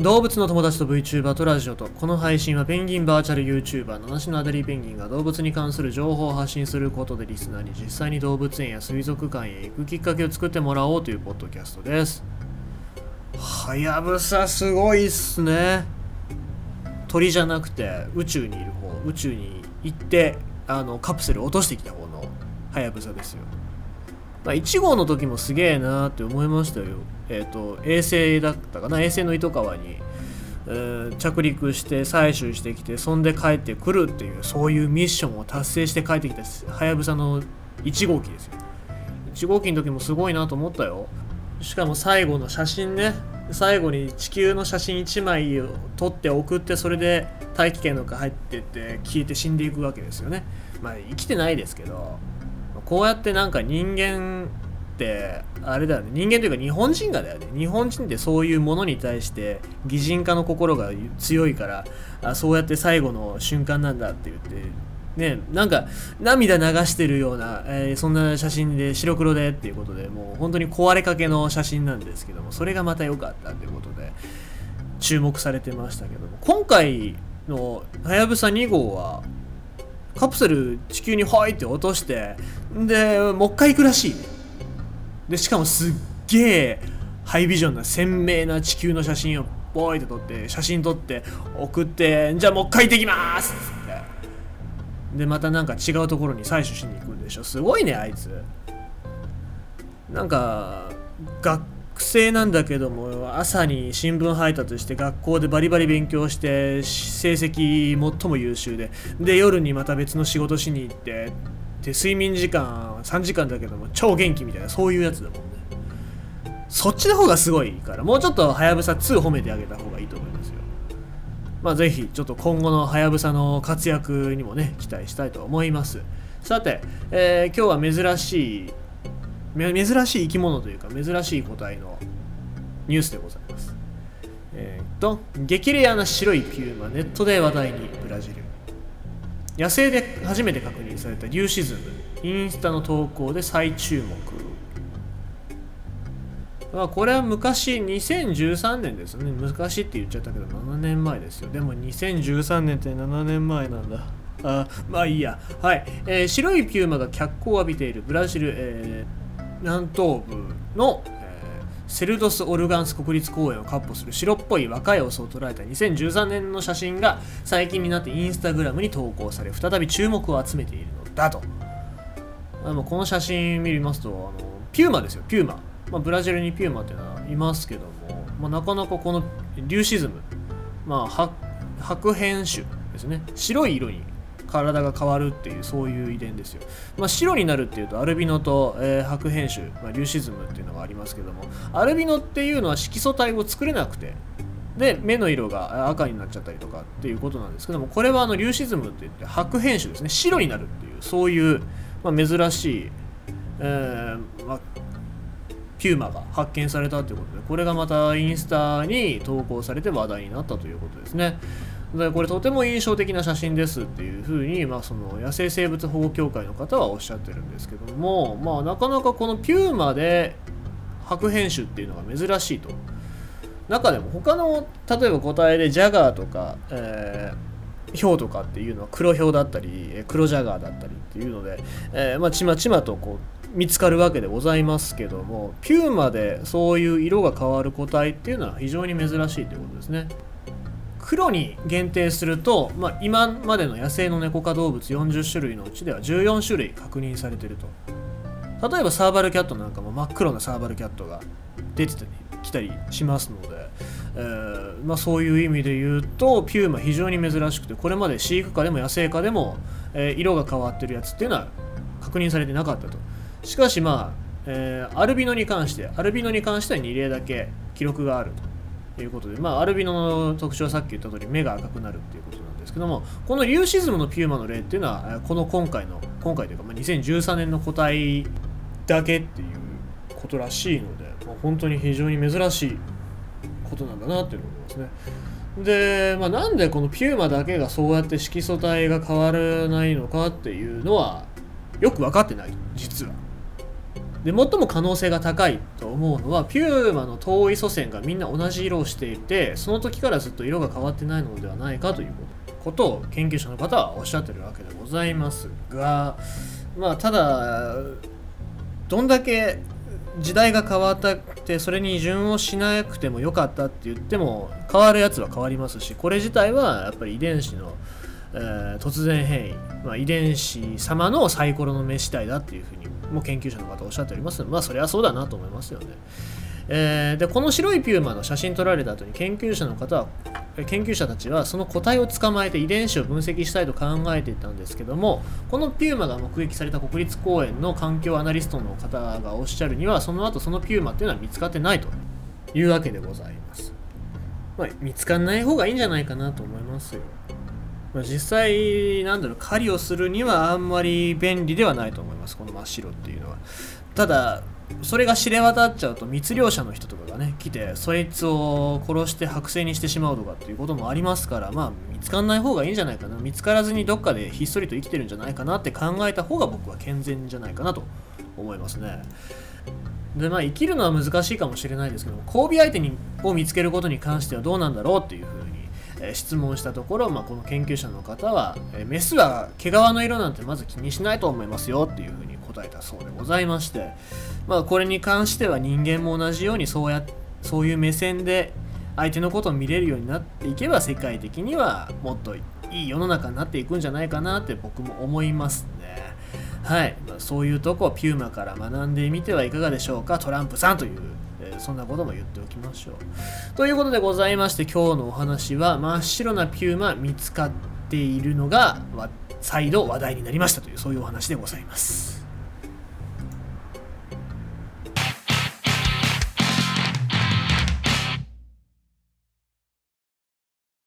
動物の友達と VTuber とラジオとこの配信はペンギンバーチャル YouTuber 七種のアダリーペンギンが動物に関する情報を発信することでリスナーに実際に動物園や水族館へ行くきっかけを作ってもらおうというポッドキャストです。はやぶさすごいっすね。鳥じゃなくて宇宙にいる方宇宙に行ってあのカプセル落としてきた方のはやぶさですよ。まあ、1号の時もすげえなって思いましたよ。えっ、ー、と、衛星だったかな、衛星の糸川に、えー、着陸して採取してきて、そんで帰ってくるっていう、そういうミッションを達成して帰ってきたはやぶさの1号機ですよ。1号機の時もすごいなと思ったよ。しかも最後の写真ね、最後に地球の写真1枚を撮って送って、それで大気圏の中入ってって消えて死んでいくわけですよね。まあ生きてないですけど、こうやってなんか人間ってあれだよね。人間というか日本人がだよね。日本人ってそういうものに対して擬人化の心が強いからあそうやって最後の瞬間なんだって言ってねなんか涙流してるような、えー、そんな写真で白黒でっていうことでもう本当に壊れかけの写真なんですけどもそれがまた良かったということで注目されてましたけども。今回のはやぶさ2号はカプセル地球にホイって落としてでもう一回行くらしい。でしかもすっげえハイビジョンな鮮明な地球の写真をボーイって撮って写真撮って送ってじゃあもう一回行ってきます。っって。でまたなんか違うところに採取しに行くんでしょ。すごいねあいつ。なんか学生なんだけども朝に新聞配達して学校でバリバリ勉強して成績最も優秀で。で夜にまた別の仕事しに行ってで睡眠時間3時間だけども超元気みたいなそういうやつだもんねそっちの方がすごいからもうちょっとはやぶさ2褒めてあげた方がいいと思いますよまあぜひちょっと今後のはやぶさの活躍にもね期待したいと思いますさて、えー、今日は珍しい珍しい生き物というか珍しい個体のニュースでございます。えー、っと、激レアな白いピューマ、ネットで話題にブラジル。野生で初めて確認されたリュウシズム、インスタの投稿で再注目。まあ、これは昔、2013年ですね。昔って言っちゃったけど、7年前ですよ。でも2013年って7年前なんだ。あまあいいや。はい。えー、白いピューマが脚光を浴びているブラジル、えー南東部の、えー、セルドス・オルガンス国立公園を闊歩する白っぽい若いオスを捉えた2013年の写真が最近になってインスタグラムに投稿され再び注目を集めているのだと。あのこの写真見ますとあのピューマですよ。ピューマ、まあ、ブラジルにピューマっていうのはいますけども、まあ、なかなかこのリューシズム、まあ、白変種ですね。白い色に体が変わるっていうそういう遺伝ですよ、まあ、白になるっていうとアルビノと、えー、白変種、まあ、リュシズムっていうのがありますけどもアルビノっていうのは色素体を作れなくてで目の色が赤になっちゃったりとかっていうことなんですけどもこれはあのリュシズムって言って白変種ですね白になるっていうそういう、まあ、珍しい、えーまあ、ピューマが発見されたということでこれがまたインスタに投稿されて話題になったということですね。でこれとても印象的な写真ですっていうふうに、まあ、その野生生物保護協会の方はおっしゃってるんですけども、まあ、なかなかこのピューマで白変種っていうのが珍しいと中でも他の例えば個体でジャガーとか、えー、ヒョウとかっていうのは黒ヒョウだったり黒ジャガーだったりっていうので、えー、まあ、ちまちまとこう見つかるわけでございますけどもピューマでそういう色が変わる個体っていうのは非常に珍しいということですね。黒に限定すると、まあ、今までの野生のネコ科動物40種類のうちでは14種類確認されてると。例えばサーバルキャットなんかも真っ黒なサーバルキャットが出てきたりしますので、えー、まあ、そういう意味で言うとピューマ非常に珍しくてこれまで飼育下でも野生下でも、えー、色が変わってるやつっていうのは確認されてなかったと。しかしまあ、えー、アルビノに関してアルビノに関しては2例だけ記録があると。ということで、まあ、アルビノの特徴はさっき言った通り目が赤くなるっていうことなんですけどもこのリューシズムのピューマの例っていうのはこの今回の今回というか、まあ、2013年の個体だけっていうことらしいので、まあ、本当に非常に珍しいことなんだなっていうのを思いますね。で、まあ、なんでこのピューマだけがそうやって色素体が変わらないのかっていうのはよく分かってない実は。で最も可能性が高いと思うのはピューマの遠い祖先がみんな同じ色をしていてその時からずっと色が変わってないのではないかということを研究者の方はおっしゃってるわけでございますがまあただどんだけ時代が変わったってそれに順応しなくてもよかったって言っても変わるやつは変わりますしこれ自体はやっぱり遺伝子の、えー、突然変異、まあ、遺伝子様のサイコロの目次第だっていうふうにも研究者の方おっしゃっております。まあそれはそうだなと思いますよね。えー、でこの白いピューマの写真撮られた後に研究者の方は研究者たちはその個体を捕まえて遺伝子を分析したいと考えていたんですけどもこのピューマが目撃された国立公園の環境アナリストの方がおっしゃるにはその後そのピューマっていうのは見つかってないというわけでございます、まあ、見つかんない方がいいんじゃないかなと思いますよ、ま、実際なんだろう狩りをするにはあんまり便利ではないと思いますこの真っ白っていうのは。ただそれが知れ渡っちゃうと密漁者の人とかがね来てそいつを殺して剥製にしてしまうとかっていうこともありますからまあ見つかんない方がいいんじゃないかな。見つからずにどっかでひっそりと生きてるんじゃないかなって考えた方が僕は健全じゃないかなと思いますね。でまあ生きるのは難しいかもしれないですけど交尾相手にを見つけることに関してはどうなんだろうっていうふう質問したところ、まあ、この研究者の方は、メスは毛皮の色なんてまず気にしないと思いますよっていうふうに答えたそうでございまして、まあ、これに関しては人間も同じようにそうやそういう目線で相手のことを見れるようになっていけば世界的にはもっといい世の中になっていくんじゃないかなって僕も思いますね。はい、まあ、そういうとこをピューマから学んでみてはいかがでしょうかトランプさんというそんなことも言っておきましょう。ということでございまして今日のお話は真っ白なピューマ見つかっているのが再度話題になりましたというそういうお話でございます。